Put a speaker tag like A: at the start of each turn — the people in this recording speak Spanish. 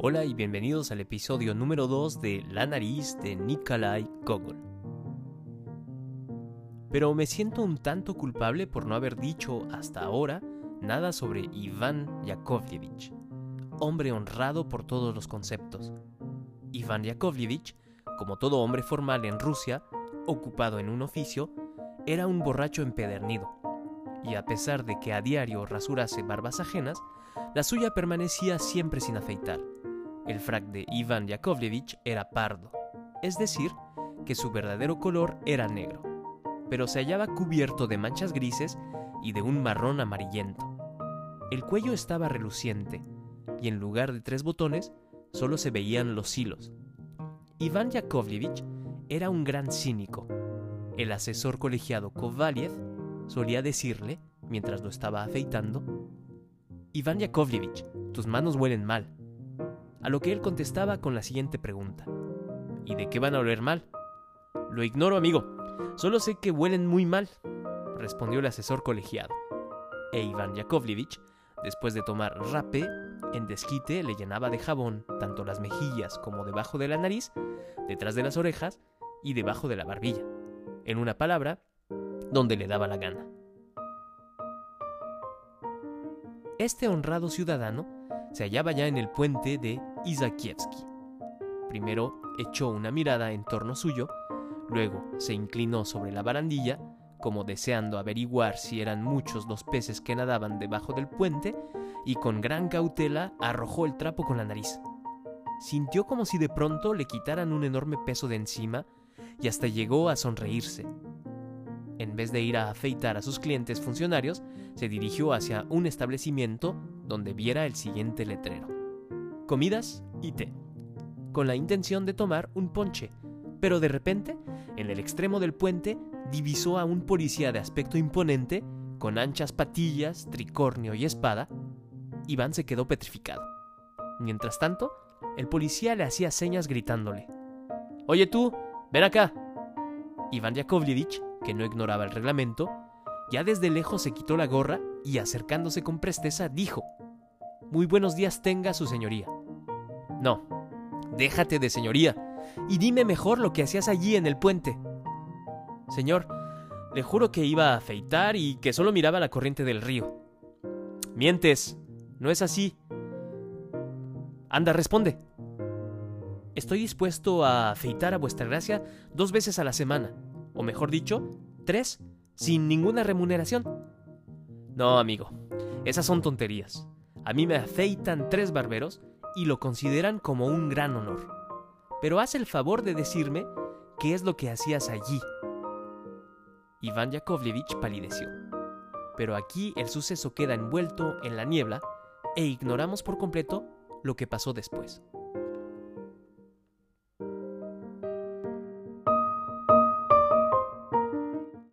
A: Hola y bienvenidos al episodio número 2 de La nariz de Nikolai Gogol. Pero me siento un tanto culpable por no haber dicho hasta ahora nada sobre Iván Yakovlevich, hombre honrado por todos los conceptos. Iván Yakovlevich, como todo hombre formal en Rusia, ocupado en un oficio, era un borracho empedernido, y a pesar de que a diario rasurase barbas ajenas, la suya permanecía siempre sin afeitar. El frac de Iván Yakovlevich era pardo, es decir, que su verdadero color era negro, pero se hallaba cubierto de manchas grises y de un marrón amarillento. El cuello estaba reluciente, y en lugar de tres botones, solo se veían los hilos. Iván Yakovlevich era un gran cínico. El asesor colegiado Kovaliev solía decirle, mientras lo estaba afeitando, Iván Yakovlevich, tus manos huelen mal. A lo que él contestaba con la siguiente pregunta. ¿Y de qué van a oler mal? Lo ignoro, amigo. Solo sé que huelen muy mal, respondió el asesor colegiado. E Iván Yakovlevich, después de tomar rapé, en desquite le llenaba de jabón tanto las mejillas como debajo de la nariz, detrás de las orejas y debajo de la barbilla. En una palabra, donde le daba la gana. Este honrado ciudadano se hallaba ya en el puente de Isakievsky. Primero echó una mirada en torno suyo, luego se inclinó sobre la barandilla, como deseando averiguar si eran muchos los peces que nadaban debajo del puente, y con gran cautela arrojó el trapo con la nariz. Sintió como si de pronto le quitaran un enorme peso de encima y hasta llegó a sonreírse. En vez de ir a afeitar a sus clientes funcionarios, se dirigió hacia un establecimiento donde viera el siguiente letrero. Comidas y té, con la intención de tomar un ponche, pero de repente, en el extremo del puente, divisó a un policía de aspecto imponente, con anchas patillas, tricornio y espada. Iván se quedó petrificado. Mientras tanto, el policía le hacía señas gritándole. Oye tú, ven acá. Iván Yakovlevich, que no ignoraba el reglamento, ya desde lejos se quitó la gorra y acercándose con presteza dijo, Muy buenos días tenga su señoría. No, déjate de señoría y dime mejor lo que hacías allí en el puente. Señor, le juro que iba a afeitar y que solo miraba la corriente del río. Mientes, no es así. Anda, responde. Estoy dispuesto a afeitar a vuestra gracia dos veces a la semana, o mejor dicho, tres, sin ninguna remuneración. No, amigo, esas son tonterías. A mí me afeitan tres barberos y lo consideran como un gran honor. Pero haz el favor de decirme qué es lo que hacías allí. Iván Yakovlevich palideció. Pero aquí el suceso queda envuelto en la niebla e ignoramos por completo lo que pasó después.